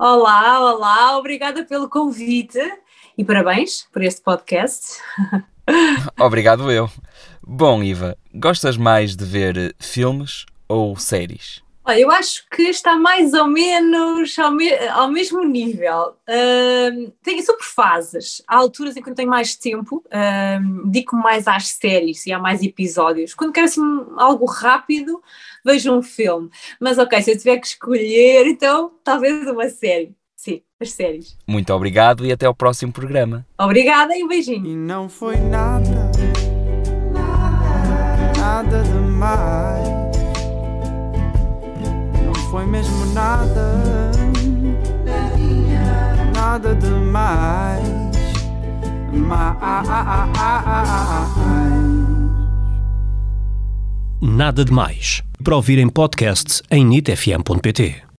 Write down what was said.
Olá, olá, obrigada pelo convite e parabéns por este podcast. Obrigado eu. Bom, Iva, gostas mais de ver filmes ou séries? Olha, eu acho que está mais ou menos ao, me- ao mesmo nível. Tem, são por fases. Há alturas em que eu tenho mais tempo, ahm, dedico-me mais às séries e há mais episódios. Quando quero assim algo rápido, vejo um filme. Mas ok, se eu tiver que escolher, então talvez uma série. Sim, as séries. Muito obrigado e até ao próximo programa. Obrigada e um beijinho. E não foi nada, nada demais. Mesmo nada, nada demais. Mais. Nada de Mais. Para ouvir em podcast em nitfm.pt.